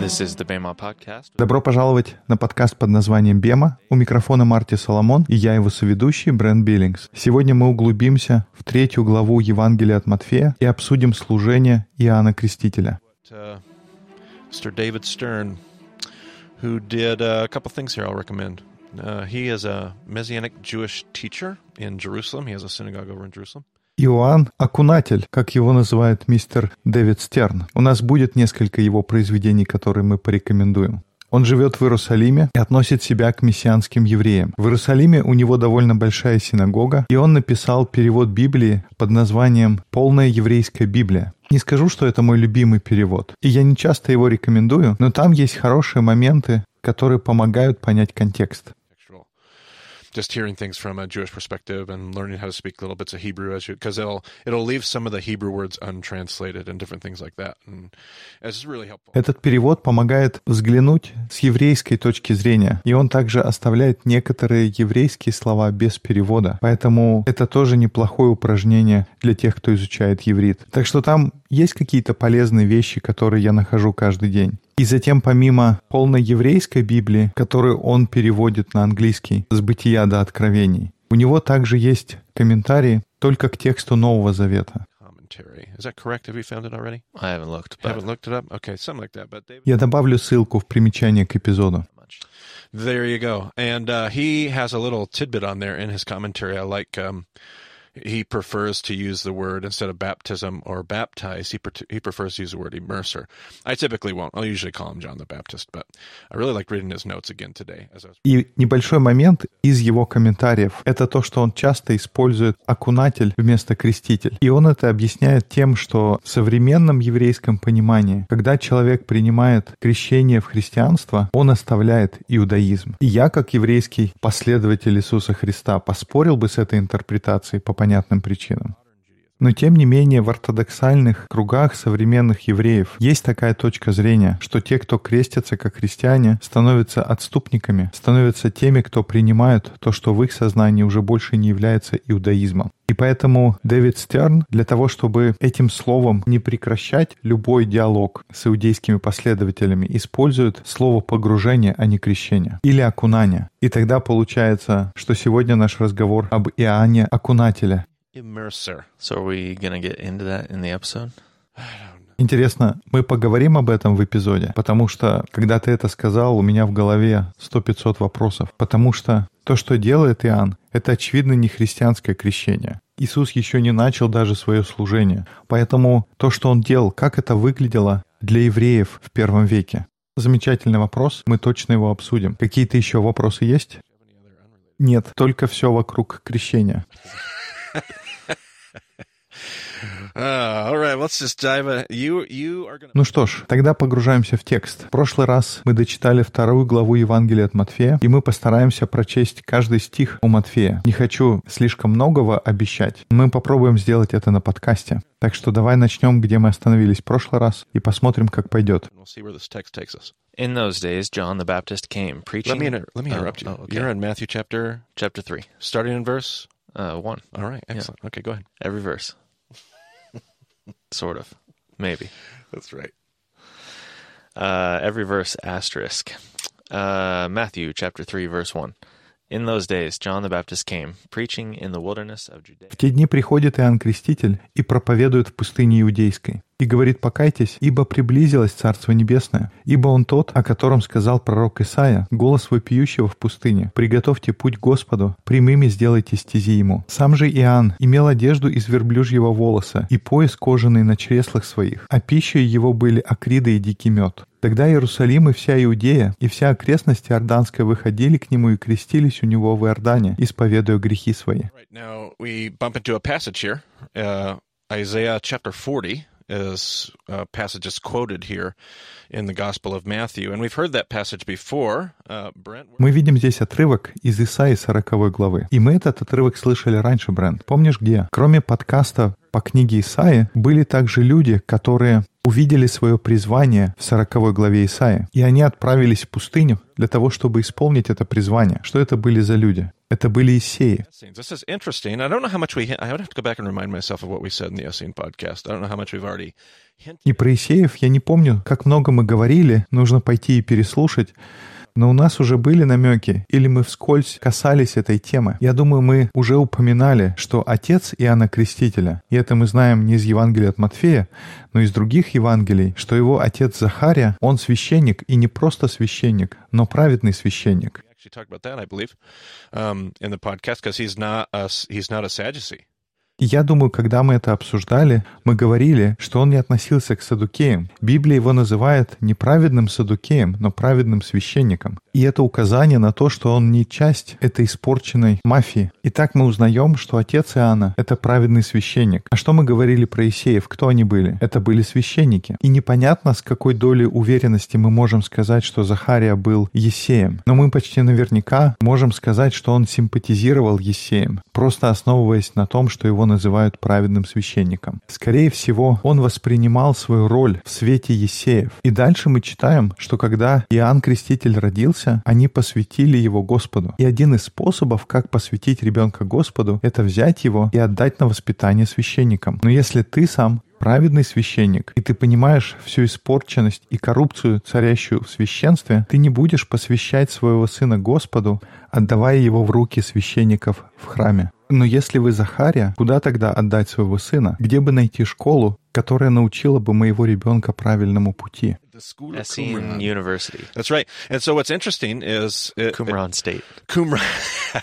This is the Bema Podcast. Добро пожаловать на подкаст под названием «Бема». У микрофона Марти Соломон и я его соведущий Брент Биллингс. Сегодня мы углубимся в третью главу Евангелия от Матфея и обсудим служение Иоанна Крестителя. Mr. David Stern, who did uh, a couple things here I'll recommend. Uh, he is a Messianic Jewish teacher in Jerusalem. He has a synagogue over in Jerusalem. Иоанн – окунатель, как его называет мистер Дэвид Стерн. У нас будет несколько его произведений, которые мы порекомендуем. Он живет в Иерусалиме и относит себя к мессианским евреям. В Иерусалиме у него довольно большая синагога, и он написал перевод Библии под названием «Полная еврейская Библия». Не скажу, что это мой любимый перевод, и я не часто его рекомендую, но там есть хорошие моменты, которые помогают понять контекст. Just hearing things from a Jewish perspective and learning how to speak little bits of Hebrew as you, because it'll it'll leave some of the Hebrew words untranslated and different things like that, and it's really helpful. Этот перевод помогает взглянуть с еврейской точки зрения, и он также оставляет некоторые еврейские слова без перевода. Поэтому это тоже неплохое упражнение для тех, кто изучает еврит. Так что там есть какие-то полезные вещи, которые я нахожу каждый день. И затем, помимо полной еврейской Библии, которую он переводит на английский с бытия до откровений, у него также есть комментарии только к тексту Нового Завета. Я добавлю ссылку в примечание к эпизоду. There you go. And uh, he has a little tidbit on there in his commentary. I like. Um, he prefers to use the word instead of baptism or baptize. He pre- he prefers to use the word immerser. I typically won't. I'll usually call him John the Baptist, but I really like reading his notes again today as I was. И небольшой момент из его комментариев — это то, что он часто использует окунатель вместо креститель. И он это объясняет тем, что в современном еврейском понимании, когда человек принимает крещение в христианство, он оставляет иудаизм. И я, как еврейский последователь Иисуса Христа, поспорил бы с этой интерпретацией понятным причинам. Но тем не менее в ортодоксальных кругах современных евреев есть такая точка зрения, что те, кто крестятся как христиане, становятся отступниками, становятся теми, кто принимают то, что в их сознании уже больше не является иудаизмом. И поэтому Дэвид Стерн для того, чтобы этим словом не прекращать любой диалог с иудейскими последователями, использует слово погружение, а не крещение. Или окунание. И тогда получается, что сегодня наш разговор об Иоанне Окунателе, Immerser. So are we gonna get into that in the episode? Интересно, мы поговорим об этом в эпизоде, потому что, когда ты это сказал, у меня в голове 100-500 вопросов, потому что то, что делает Иоанн, это очевидно не христианское крещение. Иисус еще не начал даже свое служение. Поэтому то, что он делал, как это выглядело для евреев в первом веке. Замечательный вопрос, мы точно его обсудим. Какие-то еще вопросы есть? Нет, только все вокруг крещения. Uh, all right, let's just dive in. You you are gonna. Ну что ж, тогда погружаемся в текст. В прошлый раз мы дочитали вторую главу Евангелия от Матфея, и мы постараемся прочесть каждый стих у Матфея. Не хочу слишком многого обещать. Мы попробуем сделать это на подкасте. Так что давай начнем, где мы остановились в прошлый раз, и посмотрим, как пойдет. In those days, John the Baptist came preaching. Let me inter- let me Oh, interrupt you. oh, okay. You're in Matthew chapter, chapter three, starting in verse. uh, one. All right, excellent. Okay, go ahead. Every verse. sort of, maybe. That's right. Uh, every verse asterisk. Uh, Matthew chapter 3, verse 1. In those days, John the Baptist came, preaching in the wilderness of Judea. В те дни приходит Иоанн Креститель и проповедует в пустыне Иудейской. И говорит, покайтесь, ибо приблизилось Царство Небесное, ибо Он тот, о котором сказал пророк Исаия, голос вопиющего в пустыне, приготовьте путь Господу, прямыми сделайте стези Ему. Сам же Иоанн имел одежду из верблюжьего волоса и пояс кожаный на чреслах своих, а пищей его были акриды и дикий мед. Тогда Иерусалим и вся Иудея, и вся окрестность Иорданская выходили к нему и крестились у него в Иордане, исповедуя грехи свои. Right now, we bump into a passage here. Uh, Isaiah chapter 40 is a passage that's quoted here in the Gospel of Matthew. And we've heard that passage before. Uh, Brent, Мы видим здесь отрывок из Исаии 40 главы. И мы этот отрывок слышали раньше, Брент. Помнишь где? Кроме подкаста по книге Исаии, были также люди, которые увидели свое призвание в 40 главе Исаии. И они отправились в пустыню для того, чтобы исполнить это призвание. Что это были за люди? Это были Исеи. Essenes. This is interesting. I don't know how much we. I would have to go back and remind myself of what we said in the Essene podcast. I don't know how much we've already hinted. И про Исеев я не помню, как много мы говорили, нужно пойти и переслушать. Но у нас уже были намеки, или мы вскользь касались этой темы. Я думаю, мы уже упоминали, что отец Иоанна Крестителя, и это мы знаем не из Евангелия от Матфея, но из других Евангелий, что его отец Захария, он священник, и не просто священник, но праведный священник. Actually talked about that, I believe, um, in the podcast because he's not a he's not a Sadducee. Я думаю, когда мы это обсуждали, мы говорили, что он не относился к садукеям. Библия его называет не праведным садукеем, но праведным священником. И это указание на то, что он не часть этой испорченной мафии. И так мы узнаем, что отец Иоанна — это праведный священник. А что мы говорили про Исеев? Кто они были? Это были священники. И непонятно, с какой долей уверенности мы можем сказать, что Захария был Есеем. Но мы почти наверняка можем сказать, что он симпатизировал Есеем, просто основываясь на том, что его называют праведным священником. Скорее всего, он воспринимал свою роль в свете Есеев. И дальше мы читаем, что когда Иоанн Креститель родился, они посвятили его Господу. И один из способов, как посвятить ребенка Господу, это взять его и отдать на воспитание священникам. Но если ты сам праведный священник, и ты понимаешь всю испорченность и коррупцию, царящую в священстве, ты не будешь посвящать своего сына Господу, отдавая его в руки священников в храме. Но если вы Захария, куда тогда отдать своего сына? Где бы найти школу, которая научила бы моего ребенка правильному пути? Essene. University, That's right. And so what's interesting is it, Qumran State. Qumran.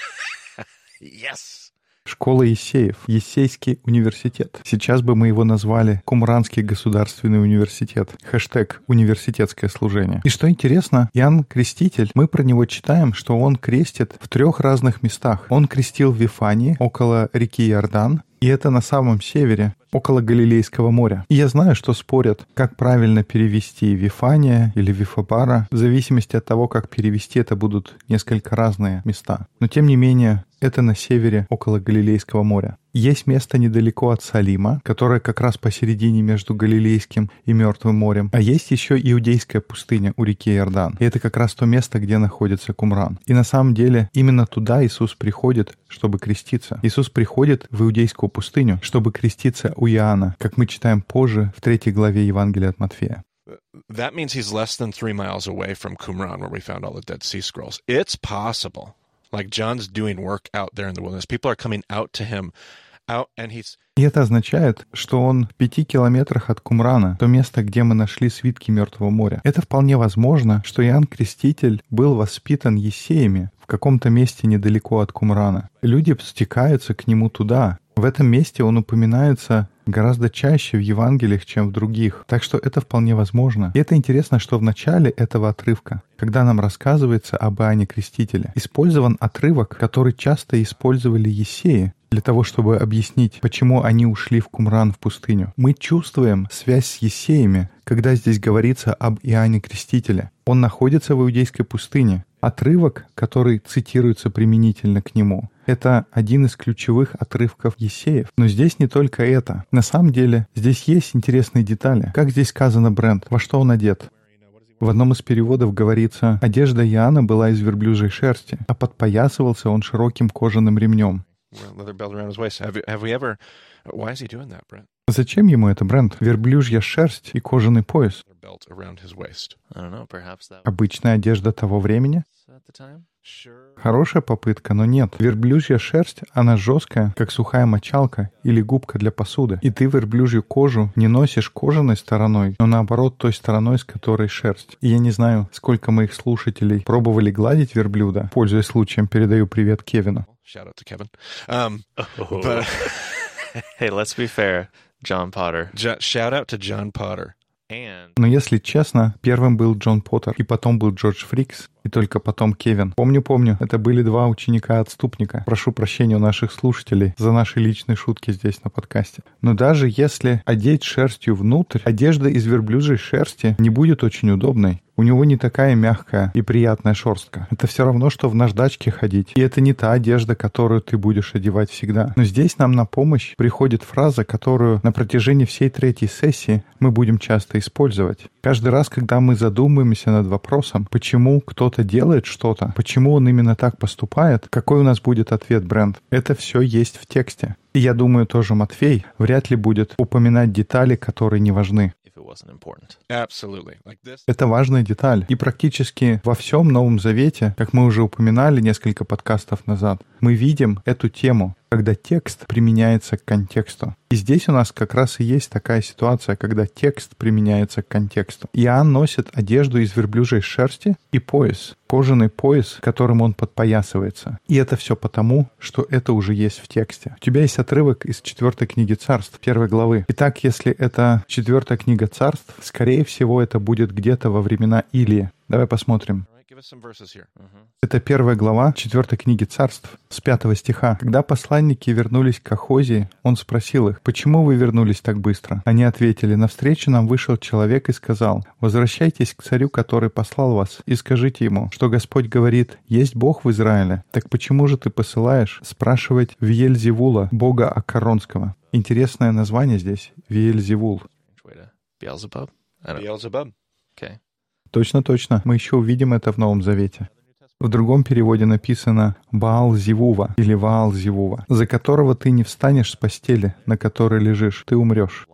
yes. Школа Есеев, Есейский университет. Сейчас бы мы его назвали Кумранский государственный университет. Хэштег «Университетское служение». И что интересно, Иоанн Креститель, мы про него читаем, что он крестит в трех разных местах. Он крестил в Вифании, около реки Иордан, и это на самом севере, около Галилейского моря. И я знаю, что спорят, как правильно перевести Вифания или Вифабара. В зависимости от того, как перевести, это будут несколько разные места. Но тем не менее, это на севере, около Галилейского моря. Есть место недалеко от Салима, которое как раз посередине между Галилейским и Мертвым морем. А есть еще Иудейская пустыня у реки Иордан. И это как раз то место, где находится Кумран. И на самом деле именно туда Иисус приходит, чтобы креститься. Иисус приходит в Иудейскую пустыню, чтобы креститься у Иоанна, как мы читаем позже в третьей главе Евангелия от Матфея. That means he's less than three miles away from Qumran, where we found all the Dead Sea Scrolls. It's possible. Like John's doing work out there in the wilderness. People are coming out to him, out, and he's И это означает, что он в пяти километрах от Кумрана, то место, где мы нашли свитки Мертвого моря. Это вполне возможно, что Иоанн Креститель был воспитан Есеями в каком-то месте недалеко от Кумрана. Люди стекаются к нему туда. В этом месте он упоминается гораздо чаще в Евангелиях, чем в других. Так что это вполне возможно. И это интересно, что в начале этого отрывка, когда нам рассказывается об Иоанне Крестителе, использован отрывок, который часто использовали Есеи, для того, чтобы объяснить, почему они ушли в Кумран в пустыню. Мы чувствуем связь с Есеями, когда здесь говорится об Иоанне Крестителе. Он находится в Иудейской пустыне. Отрывок, который цитируется применительно к нему, это один из ключевых отрывков Есеев. Но здесь не только это. На самом деле, здесь есть интересные детали. Как здесь сказано бренд, во что он одет. В одном из переводов говорится, одежда Иоанна была из верблюжьей шерсти, а подпоясывался он широким кожаным ремнем. Зачем ему это, бренд? Верблюжья шерсть и кожаный пояс. Обычная одежда того времени? Хорошая попытка, но нет. Верблюжья шерсть, она жесткая, как сухая мочалка или губка для посуды. И ты верблюжью кожу не носишь кожаной стороной, но наоборот той стороной, с которой шерсть. И я не знаю, сколько моих слушателей пробовали гладить верблюда. Пользуясь случаем, передаю привет Кевину. Shout out to Kevin. Um, Oh. hey, let's be fair. John Potter shout out to John Potter. Но если честно, первым был Джон Поттер, и потом был Джордж Фрикс, и только потом Кевин. Помню-помню, это были два ученика-отступника. Прошу прощения у наших слушателей за наши личные шутки здесь на подкасте. Но даже если одеть шерстью внутрь, одежда из верблюжьей шерсти не будет очень удобной. У него не такая мягкая и приятная шерстка. Это все равно, что в наждачке ходить. И это не та одежда, которую ты будешь одевать всегда. Но здесь нам на помощь приходит фраза, которую на протяжении всей третьей сессии мы будем часто использовать. Каждый раз, когда мы задумываемся над вопросом, почему кто-то кто-то делает что-то, почему он именно так поступает, какой у нас будет ответ, Бренд? Это все есть в тексте. И я думаю, тоже Матфей вряд ли будет упоминать детали, которые не важны. Это важная деталь. И практически во всем Новом Завете, как мы уже упоминали несколько подкастов назад, мы видим эту тему, когда текст применяется к контексту. И здесь у нас как раз и есть такая ситуация, когда текст применяется к контексту. Иоанн носит одежду из верблюжьей шерсти и пояс, кожаный пояс, которым он подпоясывается. И это все потому, что это уже есть в тексте. У тебя есть отрывок из четвертой книги царств, первой главы. Итак, если это четвертая книга царств, скорее всего, это будет где-то во времена Илии. Давай посмотрим. Это первая глава четвертой книги царств с пятого стиха. Когда посланники вернулись к Ахозе, он спросил их, «Почему вы вернулись так быстро?» Они ответили, «Навстречу нам вышел человек и сказал, «Возвращайтесь к царю, который послал вас, и скажите ему, что Господь говорит, есть Бог в Израиле. Так почему же ты посылаешь спрашивать Виельзевула, бога Акаронского?» Интересное название здесь — Виельзевул. Beelzebub? Beelzebub. Okay. Точно, точно. Мы еще увидим это в Новом Завете. В другом переводе написано «Баал Зивува» или «Ваал Зивува», за которого ты не встанешь с постели, на которой лежишь, ты умрешь.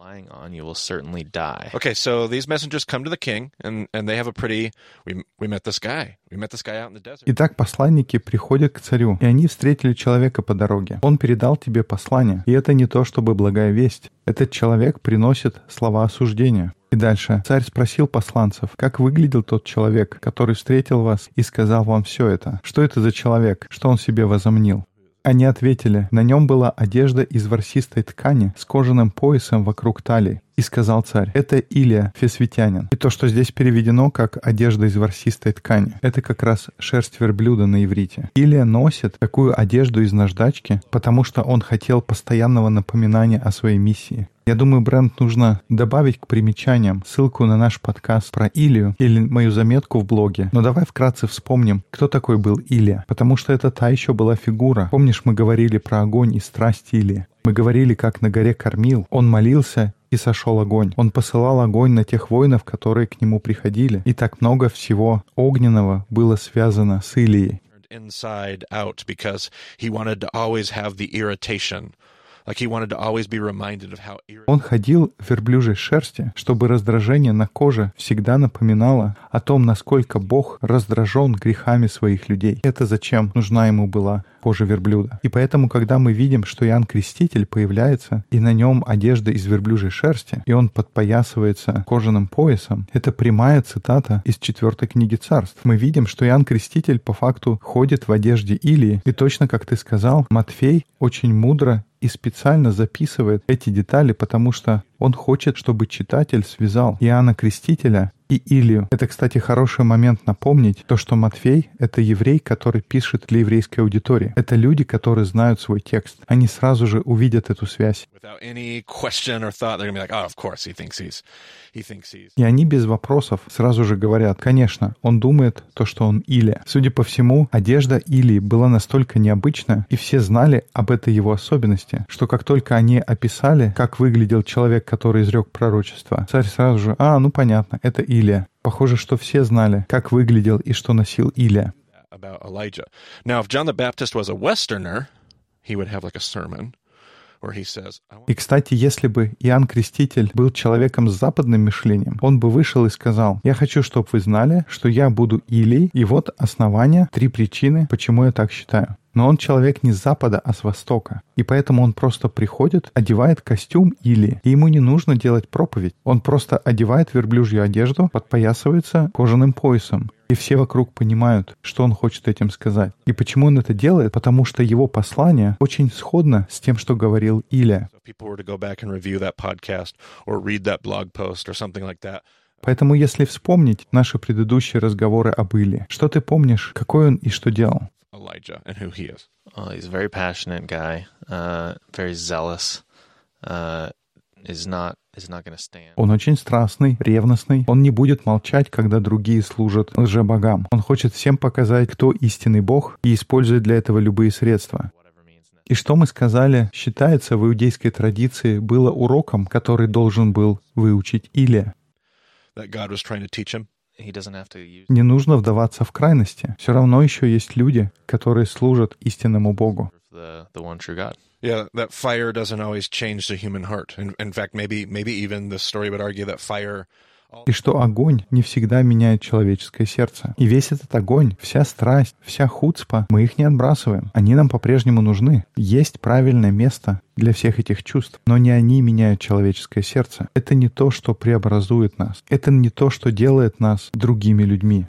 On, you will certainly die. Okay, so these messengers come to the king, and, and they have a pretty. We, we met this guy. We met this guy out in the desert. Итак, посланники приходят к царю, и они встретили человека по дороге. Он передал тебе послание, и это не то, чтобы благая весть. Этот человек приносит слова осуждения. И дальше. Царь спросил посланцев, как выглядел тот человек, который встретил вас и сказал вам все это. Что это за человек? Что он себе возомнил? Они ответили, на нем была одежда из ворсистой ткани с кожаным поясом вокруг талии. И сказал царь, это Илия, фесвитянин. И то, что здесь переведено как одежда из ворсистой ткани, это как раз шерсть верблюда на иврите. Илия носит такую одежду из наждачки, потому что он хотел постоянного напоминания о своей миссии. Я думаю, Бренд нужно добавить к примечаниям ссылку на наш подкаст про Илию или мою заметку в блоге. Но давай вкратце вспомним, кто такой был Илия. Потому что это та еще была фигура. Помнишь, мы говорили про огонь и страсть Илии? Мы говорили, как на горе кормил. Он молился и сошел огонь. Он посылал огонь на тех воинов, которые к нему приходили. И так много всего огненного было связано с Илией. Он ходил в верблюжьей шерсти, чтобы раздражение на коже всегда напоминало о том, насколько Бог раздражен грехами своих людей. Это зачем нужна ему была кожа верблюда. И поэтому, когда мы видим, что Иоанн Креститель появляется, и на нем одежда из верблюжьей шерсти, и он подпоясывается кожаным поясом, это прямая цитата из четвертой книги царств. Мы видим, что Иоанн Креститель по факту ходит в одежде Илии, и точно как ты сказал, Матфей очень мудро и специально записывает эти детали, потому что он хочет, чтобы читатель связал Иоанна Крестителя и Илью. Это, кстати, хороший момент напомнить то, что Матфей — это еврей, который пишет для еврейской аудитории. Это люди, которые знают свой текст. Они сразу же увидят эту связь. "Oh, of course, he thinks he's, he thinks he's." И они без вопросов сразу же говорят, конечно, он думает то, что он Илия. Судя по всему, одежда Илии была настолько необычна, и все знали об этой его особенности, что как только они описали, как выглядел человек, который изрек пророчество, царь сразу же, а, ну понятно, это Илия. Похоже, что все знали, как выглядел и что носил Илия. about Elijah. Now, if John the Baptist was a Westerner, he would have like a sermon where he says, I want И, кстати, если бы Иоанн Креститель был человеком с западным мышлением, он бы вышел и сказал, «Я хочу, чтобы вы знали, что я буду Илей, и вот основания, три причины, почему я так считаю». Но он человек не с запада, а с востока. И поэтому он просто приходит, одевает костюм или, и ему не нужно делать проповедь. Он просто одевает верблюжью одежду, подпоясывается кожаным поясом. И все вокруг понимают, что он хочет этим сказать. И почему он это делает? Потому что его послание очень сходно с тем, что говорил that. Поэтому если вспомнить наши предыдущие разговоры об Иле, что ты помнишь, какой он и что делал? Elijah and who he is. Oh, he's a very passionate guy, uh, very zealous. Uh, is not is not going to stand. Он очень страстный, ревностный. Он не будет молчать, когда другие служат лжебогам. Он хочет всем показать, кто истинный Бог, и использует для этого любые средства. И что мы сказали, считается в иудейской традиции, было уроком, который должен был выучить Илия. That God was trying to teach him. He doesn't have to use. Не нужно вдаваться в крайности. Все равно еще есть люди, которые служат истинному Богу. The, the one true God. Yeah, that fire doesn't always change the human heart. In, in fact, maybe maybe even the story would argue that fire И что огонь не всегда меняет человеческое сердце. И весь этот огонь, вся страсть, вся хуцпа, мы их не отбрасываем. Они нам по-прежнему нужны. Есть правильное место для всех этих чувств, но не они меняют человеческое сердце. Это не то, что преобразует нас. Это не то, что делает нас другими людьми.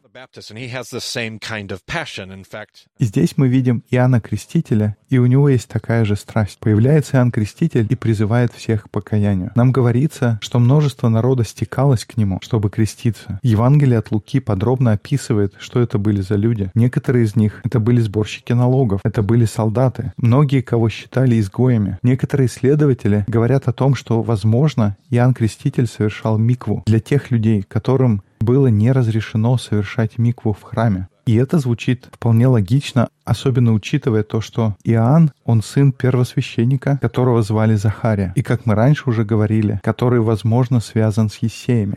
И здесь мы видим Иоанна Крестителя, и у него есть такая же страсть. Появляется Иоанн Креститель и призывает всех к покаянию. Нам говорится, что множество народа стекалось к нему, чтобы креститься. Евангелие от Луки подробно описывает, что это были за люди. Некоторые из них — это были сборщики налогов, это были солдаты, многие, кого считали изгоями. Некоторые исследователи говорят о том, что, возможно, Иоанн Креститель совершал микву для тех людей, которым было не разрешено совершать микву в храме. И это звучит вполне логично, особенно учитывая то, что Иоанн, он сын первосвященника, которого звали Захария. И, как мы раньше уже говорили, который, возможно, связан с Есеями.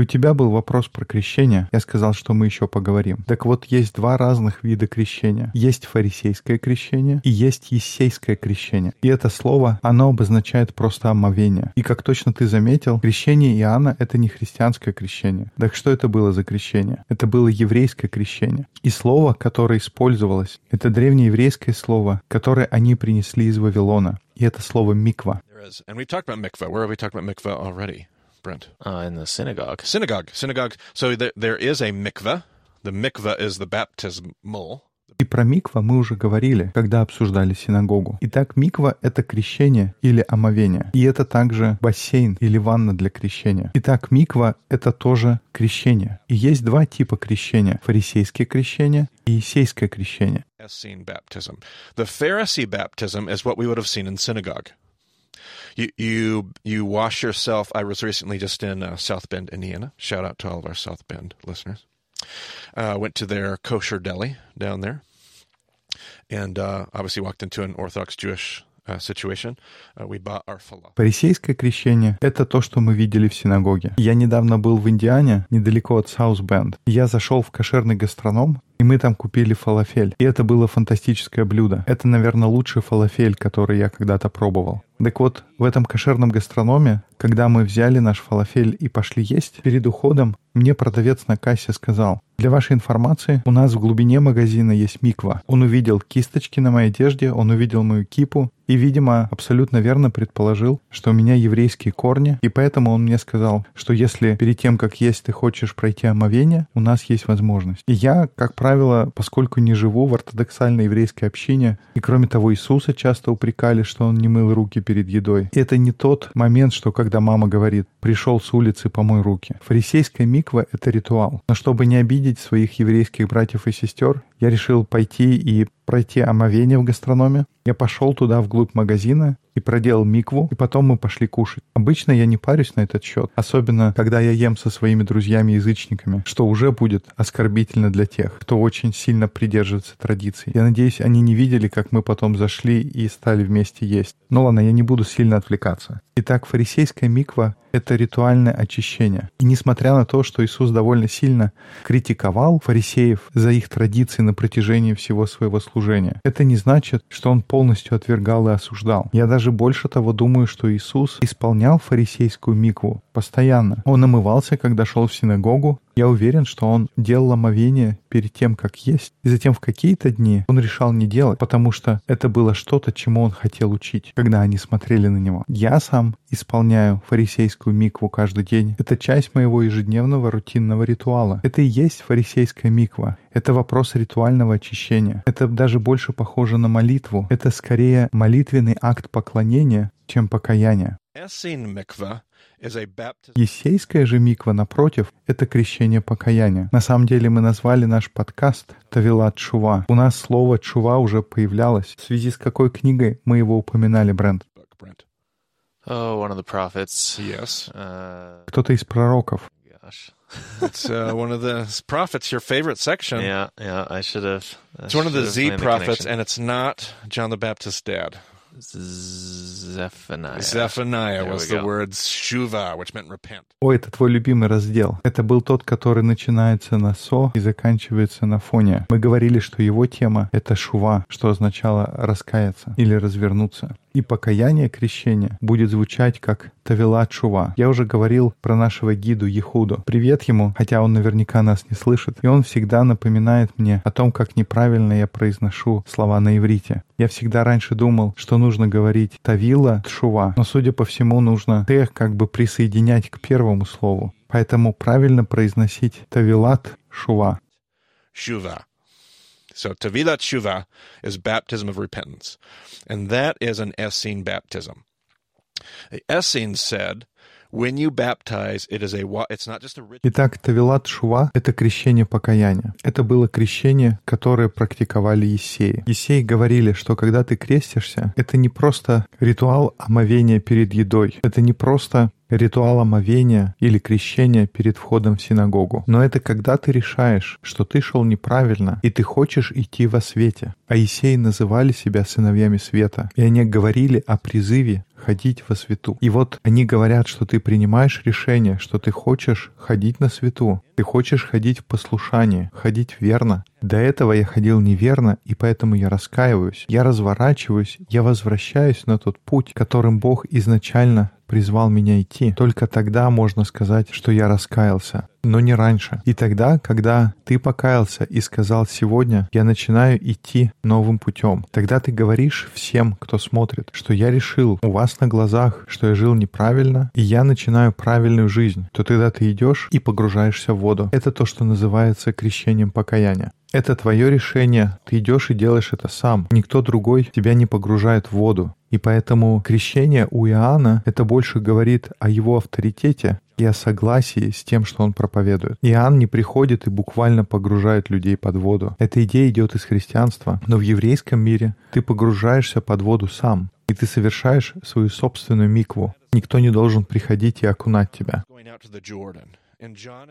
У тебя был вопрос про крещение. Я сказал, что мы еще поговорим. Так вот, есть два разных вида крещения. Есть фарисейское крещение и есть ессейское крещение. И это слово, оно обозначает просто омовение. И как точно ты заметил, крещение Иоанна — это не христианское крещение. Так что это было за крещение? Это было еврейское крещение. И слово, которое использовалось, это древнееврейское слово, которое они принесли из Вавилона. И это слово «миква». Brent? Uh, in the synagogue. Synagogue, synagogue. So there, there is a mikvah. The mikvah is the baptismal. И про миква мы уже говорили, когда обсуждали синагогу. Итак, миква — это крещение или омовение. И это также бассейн или ванна для крещения. Итак, миква — это тоже крещение. И есть два типа крещения. Фарисейское крещение и есейское крещение. Essene baptism. The Pharisee baptism is what we would have seen in synagogue. You you you wash yourself. I was recently just in uh, South Bend, Indiana. Shout out to all of our South Bend listeners. Uh, went to their kosher deli down there, and uh, obviously walked into an Orthodox Jewish uh. Uh. Фарисейское крещение — это то, что мы видели в синагоге. Я недавно был в Индиане, недалеко от Саус-Бенд. Я зашел в кошерный гастроном, и мы там купили фалафель. И это было фантастическое блюдо. Это, наверное, лучший фалафель, который я когда-то пробовал. Так вот, в этом кошерном гастрономе, когда мы взяли наш фалафель и пошли есть, перед уходом мне продавец на кассе сказал, для вашей информации, у нас в глубине магазина есть миква. Он увидел кисточки на моей одежде, он увидел мою кипу и, видимо, абсолютно верно предположил, что у меня еврейские корни, и поэтому он мне сказал, что если перед тем, как есть, ты хочешь пройти омовение, у нас есть возможность. И я, как правило, поскольку не живу в ортодоксальной еврейской общине, и кроме того, Иисуса часто упрекали, что он не мыл руки перед едой. Это не тот момент, что когда мама говорит «пришел с улицы, помой руки». Фарисейская миква — это ритуал. Но чтобы не обидеть своих еврейских братьев и сестер, я решил пойти и пройти омовение в гастрономе. Я пошел туда вглубь магазина и проделал микву, и потом мы пошли кушать. Обычно я не парюсь на этот счет, особенно когда я ем со своими друзьями-язычниками, что уже будет оскорбительно для тех, кто очень сильно придерживается традиций. Я надеюсь, они не видели, как мы потом зашли и стали вместе есть. Ну ладно, я не буду сильно отвлекаться. Итак, фарисейская миква — это ритуальное очищение. И несмотря на то, что Иисус довольно сильно критиковал фарисеев за их традиции на протяжении всего своего служения, это не значит, что он полностью отвергал и осуждал. Я даже больше того думаю, что Иисус исполнял фарисейскую микву постоянно. Он омывался, когда шел в синагогу, я уверен, что он делал омовение перед тем, как есть. И затем в какие-то дни он решал не делать, потому что это было что-то, чему он хотел учить, когда они смотрели на него. Я сам исполняю фарисейскую микву каждый день. Это часть моего ежедневного рутинного ритуала. Это и есть фарисейская миква. Это вопрос ритуального очищения. Это даже больше похоже на молитву. Это скорее молитвенный акт поклонения, чем a baptism. Есейская же миква, напротив, это крещение покаяния. На самом деле мы назвали наш подкаст «Тавила Чува». У нас слово «чува» уже появлялось. В связи с какой книгой мы его упоминали, Брент? Oh, Uh, Кто-то из пророков. it's uh, one of the prophets. Your favorite section. Yeah, yeah. I should have. I It's one of the Z prophets, and it's not John the Baptist's dad. Zephaniah. Zephaniah was the word shuva, which meant repent. О, это твой любимый раздел. Это был тот, который начинается на со и заканчивается на фоне. Мы говорили, что его тема — это шува, что означало раскаяться или развернуться. И покаяние крещения будет звучать как Тавилат Шува. Я уже говорил про нашего гиду Ехуду. Привет ему, хотя он наверняка нас не слышит. И он всегда напоминает мне о том, как неправильно я произношу слова на иврите. Я всегда раньше думал, что нужно говорить Тавила Тшува, но, судя по всему, нужно тех как бы присоединять к первому слову. Поэтому правильно произносить Тавилат Шува. Shuva. So Tavilat Shuva is baptism of repentance. And that is an Essene baptism. The Essenes said, when you baptize, it is a it's not just a ritual. Итак, Тавилат Шува — это крещение покаяния. Это было крещение, которое практиковали Есеи. Есеи говорили, что когда ты крестишься, это не просто ритуал омовения перед едой, это не просто ритуал омовения или крещения перед входом в синагогу. Но это когда ты решаешь, что ты шел неправильно, и ты хочешь идти во свете. А Есеи называли себя сыновьями света, и они говорили о призыве ходить во свету. И вот они говорят, что ты принимаешь решение, что ты хочешь ходить на свету, ты хочешь ходить в послушании, ходить верно. До этого я ходил неверно, и поэтому я раскаиваюсь, я разворачиваюсь, я возвращаюсь на тот путь, которым Бог изначально призвал меня идти. Только тогда можно сказать, что я раскаялся, но не раньше. И тогда, когда ты покаялся и сказал «сегодня я начинаю идти новым путем», тогда ты говоришь всем, кто смотрит, что я решил у вас на глазах, что я жил неправильно, и я начинаю правильную жизнь, то тогда ты идешь и погружаешься в воду. Это то, что называется крещением покаяния. Это твое решение, ты идешь и делаешь это сам. Никто другой тебя не погружает в воду. И поэтому крещение у Иоанна это больше говорит о его авторитете и о согласии с тем, что он проповедует. Иоанн не приходит и буквально погружает людей под воду. Эта идея идет из христианства, но в еврейском мире ты погружаешься под воду сам, и ты совершаешь свою собственную микву. Никто не должен приходить и окунать тебя.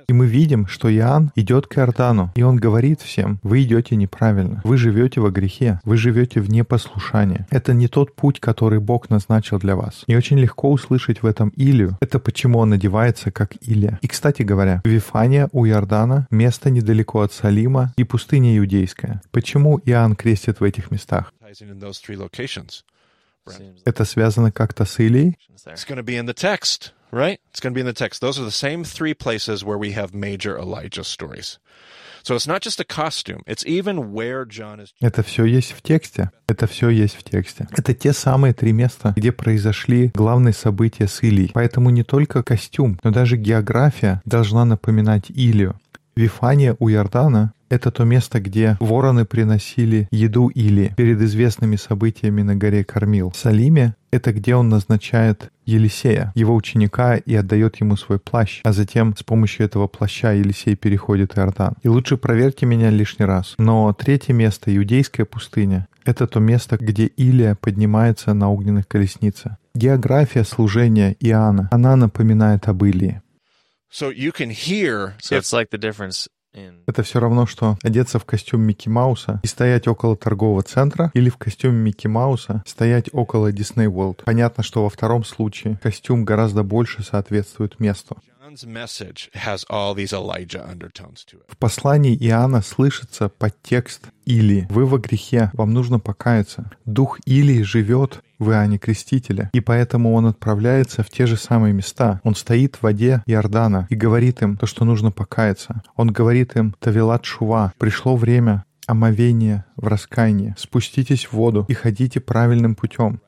И мы видим, что Иоанн идет к Иордану, и он говорит всем, вы идете неправильно, вы живете во грехе, вы живете в непослушании. Это не тот путь, который Бог назначил для вас. И очень легко услышать в этом Илью. Это почему он одевается как Илия. И, кстати говоря, Вифания у Иордана — место недалеко от Салима и пустыня Иудейская. Почему Иоанн крестит в этих местах? Это связано как-то с Илией? Right? It's going to be in the text. Those are the same three places where we have major Elijah stories. So it's not just a costume, it's even where John is. Это все есть в тексте. Это все есть в тексте. Это те самые три места, где произошли главные события с Илией. Поэтому не только костюм, но даже география должна напоминать Илию. Вифания у Иордана — это то место, где вороны приносили еду Или перед известными событиями на горе Кормил. Салиме — это где он назначает Елисея, его ученика, и отдает ему свой плащ, а затем с помощью этого плаща Елисей переходит Иордан. И лучше проверьте меня лишний раз. Но третье место, Иудейская пустыня, это то место, где Илия поднимается на огненных колесницах. География служения Иоанна, она напоминает об Илии. So you can hear So if it's like the difference in Это все равно, что одеться в костюм Микки Мауса и стоять около торгового центра, или в костюме Микки Мауса стоять около Disney World. Понятно, что во втором случае костюм гораздо больше соответствует месту. В послании Иоанна слышится подтекст Илии. Вы во грехе, вам нужно покаяться. Дух Илии живет в Иоанне Крестителе, и поэтому он отправляется в те же самые места. Он стоит в воде Иордана и говорит им то, что нужно покаяться. Он говорит им «Тавилат Шува, пришло время омовения в раскаянии. Спуститесь в воду и ходите правильным путем».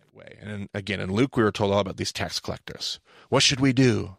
And again, in Luke, we were told all about these tax collectors. What should we do?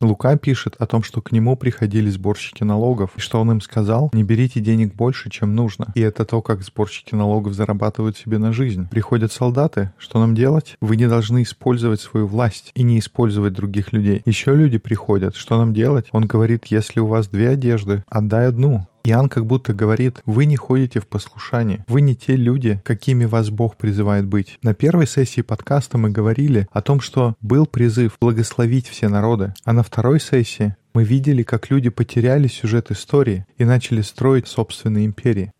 Лука пишет о том, что к нему приходили сборщики налогов, и что он им сказал, не берите денег больше, чем нужно. И это то, как сборщики налогов зарабатывают себе на жизнь. Приходят солдаты, что нам делать? Вы не должны использовать свою власть и не использовать других людей. Еще люди приходят, что нам делать? Он говорит, если у вас две одежды, отдай одну. Иоанн как будто говорит, вы не ходите в послушание, вы не те люди, какими вас Бог призывает быть. На первой сессии подкаста мы говорили о том, что был призыв благословить все народы, а на второй сессии мы видели, как люди потеряли сюжет истории и начали строить собственные империи.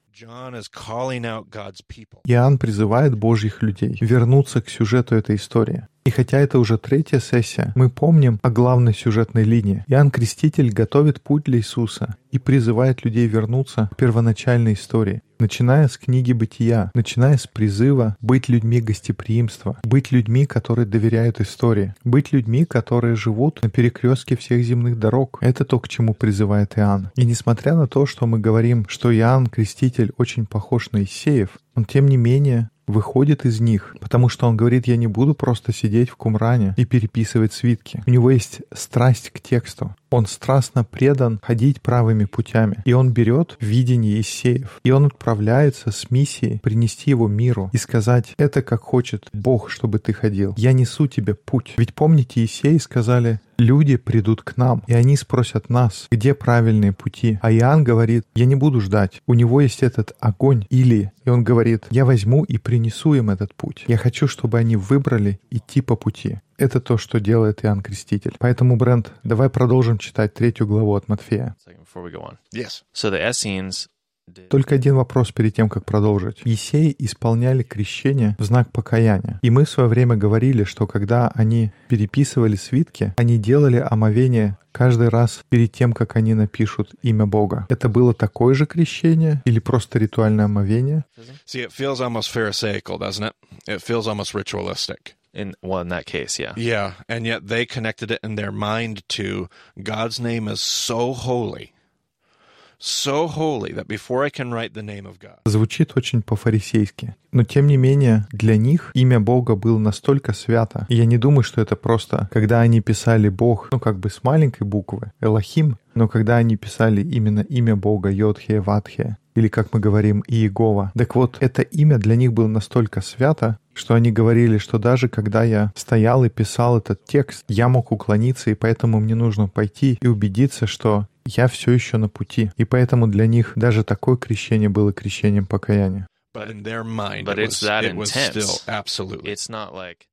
Иоанн призывает Божьих людей вернуться к сюжету этой истории. И хотя это уже третья сессия, мы помним о главной сюжетной линии. Иоанн Креститель готовит путь для Иисуса и призывает людей вернуться к первоначальной истории. Начиная с книги «Бытия», начиная с призыва быть людьми гостеприимства, быть людьми, которые доверяют истории, быть людьми, которые живут на перекрестке всех земных дорог. Это то, к чему призывает Иоанн. И несмотря на то, что мы говорим, что Иоанн Креститель очень похож на Исеев, он тем не менее выходит из них, потому что он говорит, я не буду просто сидеть в Кумране и переписывать свитки. У него есть страсть к тексту. Он страстно предан ходить правыми путями. И он берет видение Исеев. И он отправляется с миссией принести его миру и сказать, это как хочет Бог, чтобы ты ходил. Я несу тебе путь. Ведь помните, Исеи сказали, люди придут к нам, и они спросят нас, где правильные пути. А Иоанн говорит, я не буду ждать. У него есть этот огонь или, и он говорит, я возьму и принесу им этот путь. Я хочу, чтобы они выбрали идти по пути. Это то, что делает Иоанн Креститель. Поэтому, Брент, давай продолжим читать третью главу от Матфея. Yes. Только один вопрос перед тем, как продолжить. Есеи исполняли крещение в знак покаяния. И мы в свое время говорили, что когда они переписывали свитки, они делали омовение каждый раз перед тем, как они напишут имя Бога. Это было такое же крещение или просто ритуальное омовение? See, it feels almost Pharisaical, doesn't it? It feels almost ritualistic. in well in that case, yeah. Yeah, and yet they connected it in their mind to God's name is so holy, Звучит очень по-фарисейски. Но тем не менее, для них имя Бога было настолько свято. Я не думаю, что это просто, когда они писали Бог, ну как бы с маленькой буквы, Элохим, но когда они писали именно имя Бога, Йодхе, Ватхе, или, как мы говорим, Иегова. Так вот, это имя для них было настолько свято, что они говорили, что даже когда я стоял и писал этот текст, я мог уклониться, и поэтому мне нужно пойти и убедиться, что я все еще на пути. И поэтому для них даже такое крещение было крещением покаяния. То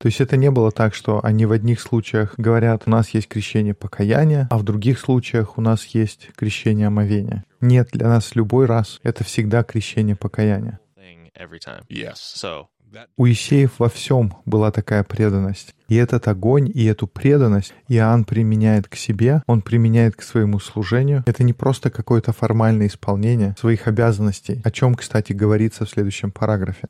есть это не было так, что они в одних случаях говорят, у нас есть крещение покаяния, а в других случаях у нас есть крещение омовения. Нет, для нас любой раз это всегда крещение покаяния. thing every time. Yes. So У Исеев во всем была такая преданность. И этот огонь, и эту преданность Иоанн применяет к себе, он применяет к своему служению. Это не просто какое-то формальное исполнение своих обязанностей, о чем, кстати, говорится в следующем параграфе.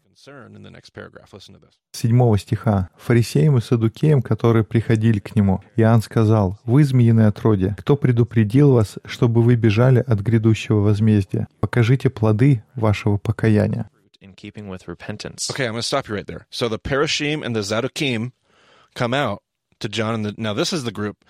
седьмого стиха. «Фарисеям и садукеям, которые приходили к нему, Иоанн сказал, «Вы, змеиное отродье, кто предупредил вас, чтобы вы бежали от грядущего возмездия? Покажите плоды вашего покаяния». In keeping with repentance. Okay, I'm going to stop you right there. So the Parashim and the Zadokim come out to John. And the, now this is the group.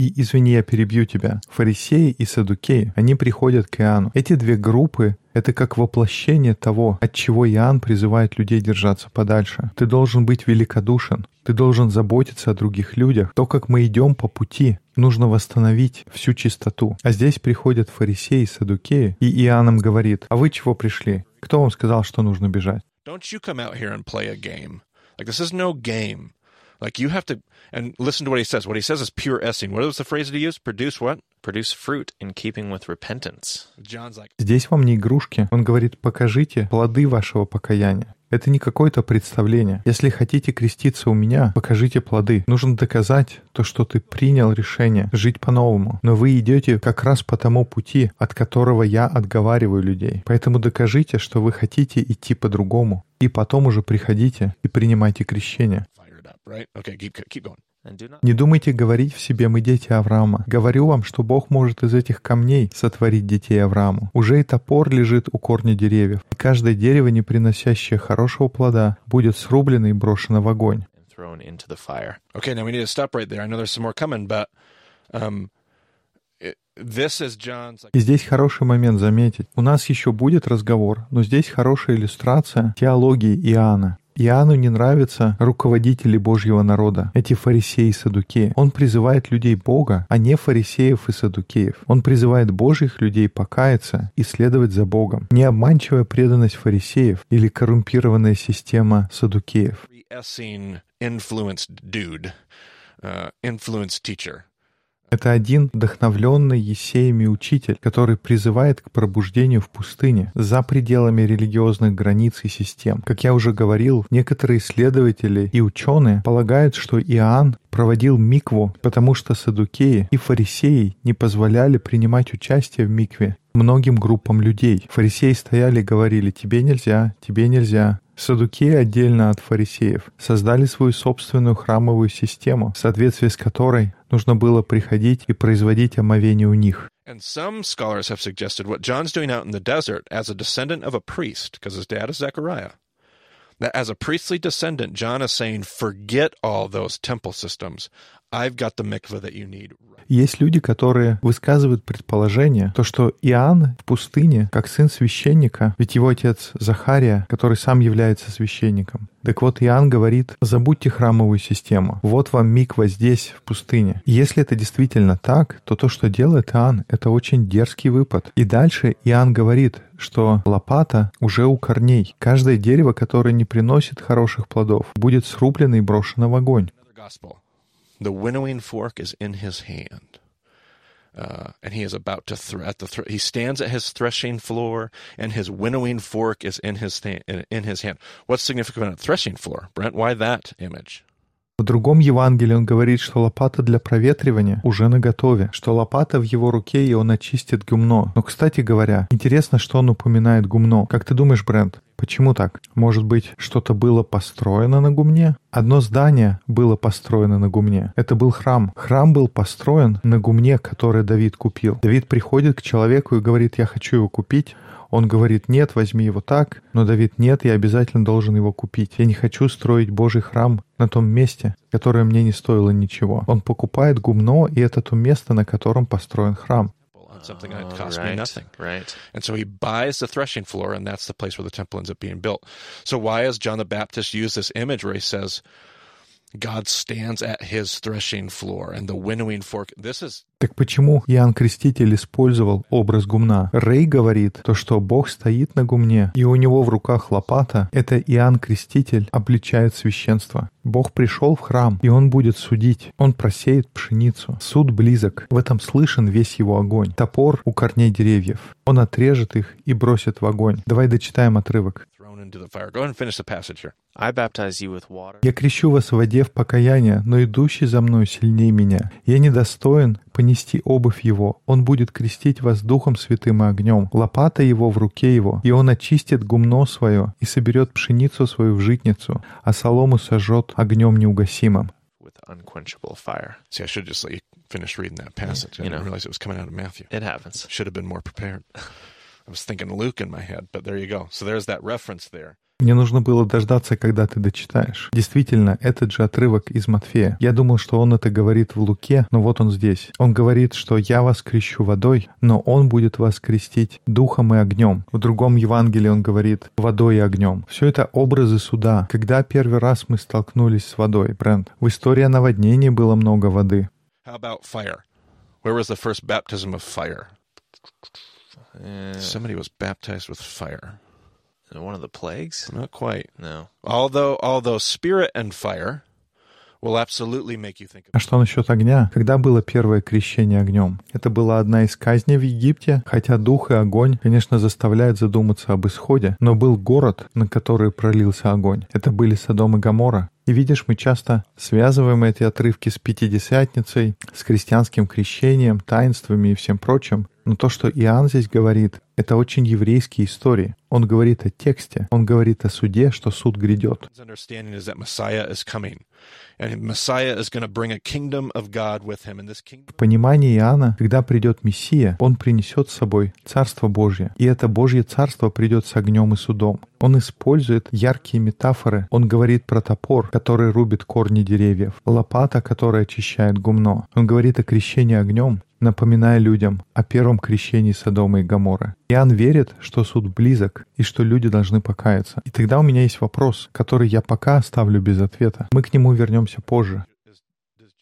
И, извини, я перебью тебя. Фарисеи и садукеи, они приходят к Иоанну. Эти две группы — это как воплощение того, от чего Иоанн призывает людей держаться подальше. Ты должен быть великодушен. Ты должен заботиться о других людях. То, как мы идем по пути, нужно восстановить всю чистоту. А здесь приходят фарисеи и садукеи, и Иоанн им говорит, а вы чего пришли? Кто вам сказал, что нужно бежать? Like you have to and listen to what he says. What he says is pure essing. What was the phrase that he used? Produce what? Produce fruit in keeping with repentance. John's like, Здесь вам не игрушки. Он говорит, покажите плоды вашего покаяния. Это не какое-то представление. Если хотите креститься у меня, покажите плоды. Нужно доказать то, что ты принял решение жить по-новому. Но вы идете как раз по тому пути, от которого я отговариваю людей. Поэтому докажите, что вы хотите идти по-другому. И потом уже приходите и принимайте крещение. right? Okay, keep keep going. Не думайте говорить в себе «мы дети Авраама». Говорю вам, что Бог может из этих камней сотворить детей Аврааму. Уже и топор лежит у корня деревьев. И каждое дерево, не приносящее хорошего плода, будет срублено и брошено в огонь. um, И здесь хороший момент заметить. У нас еще будет разговор, но здесь хорошая иллюстрация теологии Иоанна. Иоанну не нравятся руководители Божьего народа, эти фарисеи и садукеи. Он призывает людей Бога, а не фарисеев и садукеев. Он призывает Божьих людей покаяться и следовать за Богом. Не обманчивая преданность фарисеев или коррумпированная система садукеев. influenced dude, uh, influenced teacher. Это один вдохновленный Есеями учитель, который призывает к пробуждению в пустыне за пределами религиозных границ и систем. Как я уже говорил, некоторые исследователи и ученые полагают, что Иоанн проводил микву, потому что садукеи и фарисеи не позволяли принимать участие в микве многим группам людей. Фарисеи стояли и говорили «тебе нельзя, тебе нельзя». Садукеи отдельно от фарисеев создали свою собственную храмовую систему, в соответствии с которой нужно было приходить и производить омовение у них. And some scholars have suggested what John's doing out in the desert as a descendant of a priest, because his dad is Zechariah. That as a priestly descendant, John is saying, forget all those temple systems. I've got the mikvah that you need. Есть люди, которые высказывают предположение, то, что Иоанн в пустыне, как сын священника, ведь его отец Захария, который сам является священником. Так вот, Иоанн говорит, забудьте храмовую систему. Вот вам миква здесь, в пустыне. И если это действительно так, то то, что делает Иоанн, это очень дерзкий выпад. И дальше Иоанн говорит, что лопата уже у корней. Каждое дерево, которое не приносит хороших плодов, будет срублено и брошено в огонь. The winnowing fork is in his hand. Uh, and he is about to thr- at the thr- he stands at his threshing floor, and his winnowing fork is in his th- in, his hand. What's significant about threshing floor, Brent? Why that image? В другом Евангелии он говорит, что лопата для проветривания уже наготове, что лопата в его руке, и он очистит гумно. Но, кстати говоря, интересно, что он упоминает гумно. Как ты думаешь, Брент, Почему так? Может быть, что-то было построено на гумне? Одно здание было построено на гумне. Это был храм. Храм был построен на гумне, который Давид купил. Давид приходит к человеку и говорит, я хочу его купить. Он говорит, нет, возьми его так. Но Давид, нет, я обязательно должен его купить. Я не хочу строить Божий храм на том месте, которое мне не стоило ничего. Он покупает гумно, и это то место, на котором построен храм. Something that cost right, me nothing. Right. And so he buys the threshing floor, and that's the place where the temple ends up being built. So why has John the Baptist used this image where he says, God stands at his threshing floor and the winnowing fork? This is Так почему Иоанн Креститель использовал образ гумна? Рей говорит, то, что Бог стоит на гумне, и у него в руках лопата, это Иоанн Креститель обличает священство. Бог пришел в храм, и он будет судить. Он просеет пшеницу. Суд близок. В этом слышен весь его огонь. Топор у корней деревьев. Он отрежет их и бросит в огонь. Давай дочитаем отрывок. Thrown into the fire. Go ahead and finish the passage here. I baptize you with water. Я крещу вас в воде в покаяние, но идущий за мной сильнее меня. Я недостоин понести обувь его. Он будет крестить вас Духом Святым и огнем. Лопата его в руке его, и он очистит гумно свое и соберет пшеницу свою в житницу, а солому сожжет огнем неугасимым. with unquenchable fire. See, I should just let you finish reading that passage. I you didn't know. realize it was coming out of Matthew. It happens. Should have been more prepared. I was thinking Luke in my head, but there you go. So there's that reference there. Мне нужно было дождаться, когда ты дочитаешь. Действительно, этот же отрывок из Матфея. Я думал, что он это говорит в Луке, но вот он здесь. Он говорит, что я вас крещу водой, но он будет вас крестить духом и огнем. В другом Евангелии он говорит водой и огнем. Все это образы суда. Когда первый раз мы столкнулись с водой, Брент? В истории о наводнении было много воды. How about fire? Where was the first baptism of fire? Uh, Somebody was baptized with fire. one of the plagues? Not quite. No. Although, although spirit and fire will absolutely make you think of А что насчет огня? Когда было первое крещение огнем? Это была одна из казней в Египте, хотя дух и огонь, конечно, заставляют задуматься об исходе, но был город, на который пролился огонь. Это были Содом и Гоморра. И видишь, мы часто связываем эти отрывки с Пятидесятницей, с христианским крещением, таинствами и всем прочим. Но то, что Иоанн здесь говорит, это очень еврейские истории. Он говорит о тексте, он говорит о суде, что суд грядет. В понимании Иоанна, когда придет Мессия, он принесет с собой Царство Божье. И это Божье Царство придет с огнем и судом. Он использует яркие метафоры. Он говорит про топор, который рубит корни деревьев, лопата, которая очищает гумно. Он говорит о крещении огнем, напоминая людям о первом крещении Содома и Гоморры. Иоанн верит, что суд близок и что люди должны покаяться. И тогда у меня есть вопрос, который я пока оставлю без ответа. Мы к нему вернемся позже.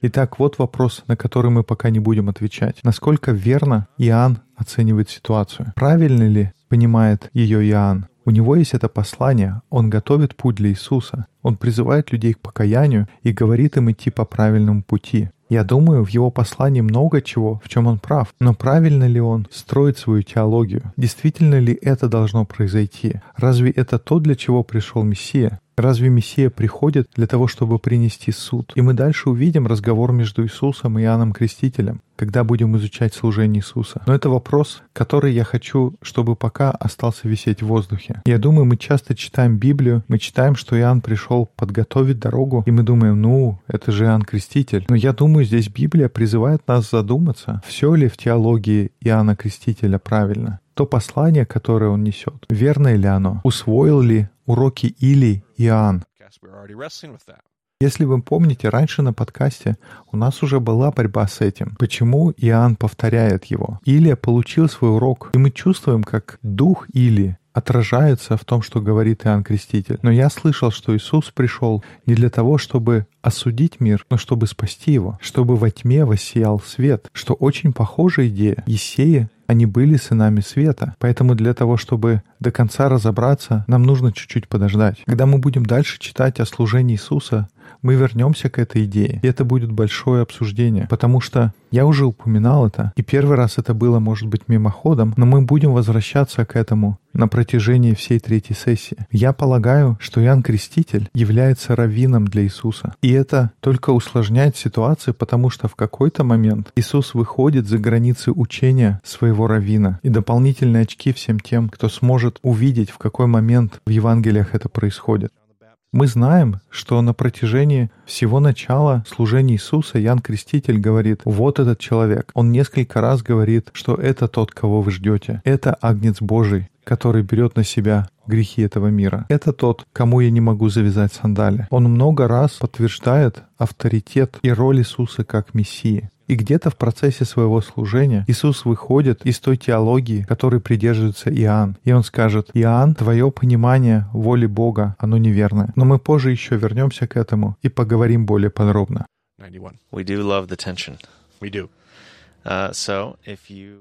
Итак, вот вопрос, на который мы пока не будем отвечать. Насколько верно Иоанн оценивает ситуацию? Правильно ли понимает ее Иоанн? У него есть это послание, он готовит путь для Иисуса, он призывает людей к покаянию и говорит им идти по правильному пути. Я думаю, в его послании много чего, в чем он прав. Но правильно ли он строит свою теологию? Действительно ли это должно произойти? Разве это то, для чего пришел Мессия? Разве Мессия приходит для того, чтобы принести суд? И мы дальше увидим разговор между Иисусом и Иоанном Крестителем, когда будем изучать служение Иисуса. Но это вопрос, который я хочу, чтобы пока остался висеть в воздухе. Я думаю, мы часто читаем Библию, мы читаем, что Иоанн пришел подготовить дорогу, и мы думаем, ну, это же Иоанн Креститель. Но я думаю, здесь Библия призывает нас задуматься, все ли в теологии Иоанна Крестителя правильно то послание, которое он несет, верно ли оно? Усвоил ли уроки Или Иоанн? Если вы помните, раньше на подкасте у нас уже была борьба с этим. Почему Иоанн повторяет его? Илия получил свой урок, и мы чувствуем, как дух Или отражается в том, что говорит Иоанн Креститель. Но я слышал, что Иисус пришел не для того, чтобы осудить мир, но чтобы спасти его, чтобы во тьме воссиял свет, что очень похожая идея Есея они были сынами света. Поэтому для того, чтобы до конца разобраться, нам нужно чуть-чуть подождать. Когда мы будем дальше читать о служении Иисуса, мы вернемся к этой идее. И это будет большое обсуждение, потому что я уже упоминал это, и первый раз это было, может быть, мимоходом, но мы будем возвращаться к этому на протяжении всей третьей сессии. Я полагаю, что Иоанн Креститель является раввином для Иисуса. И это только усложняет ситуацию, потому что в какой-то момент Иисус выходит за границы учения своего раввина и дополнительные очки всем тем, кто сможет увидеть, в какой момент в Евангелиях это происходит. Мы знаем, что на протяжении всего начала служения Иисуса Ян Креститель говорит, вот этот человек. Он несколько раз говорит, что это тот, кого вы ждете. Это Агнец Божий, который берет на себя грехи этого мира. Это тот, кому я не могу завязать сандали. Он много раз подтверждает авторитет и роль Иисуса как Мессии. И где-то в процессе своего служения Иисус выходит из той теологии, которой придерживается Иоанн. И он скажет, Иоанн, твое понимание воли Бога, оно неверное. Но мы позже еще вернемся к этому и поговорим более подробно. We do love the tension. We do. Uh,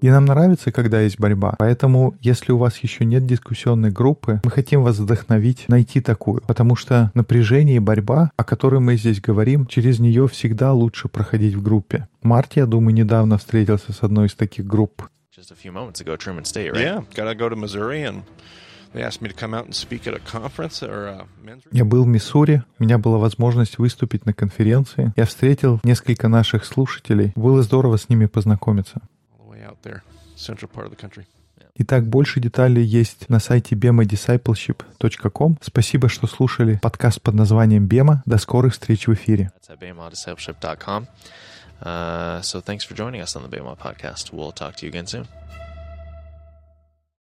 И нам нравится, когда есть борьба. Поэтому, если у вас еще нет дискуссионной группы, мы хотим вас вдохновить найти такую. Потому что напряжение и борьба, о которой мы здесь говорим, через нее всегда лучше проходить в группе. Марти, я думаю, недавно встретился с одной из таких групп. Just a few moments ago, Truman State, right? Yeah, gotta go to Missouri and я был в Миссури, у меня была возможность выступить на конференции. Я встретил несколько наших слушателей. Было здорово с ними познакомиться. Итак, больше деталей есть на сайте bemadiscipleship.com. Спасибо, что слушали подкаст под названием «Бема». До скорых встреч в эфире. Uh, so thanks for joining us on the Bema podcast. We'll talk to you again soon.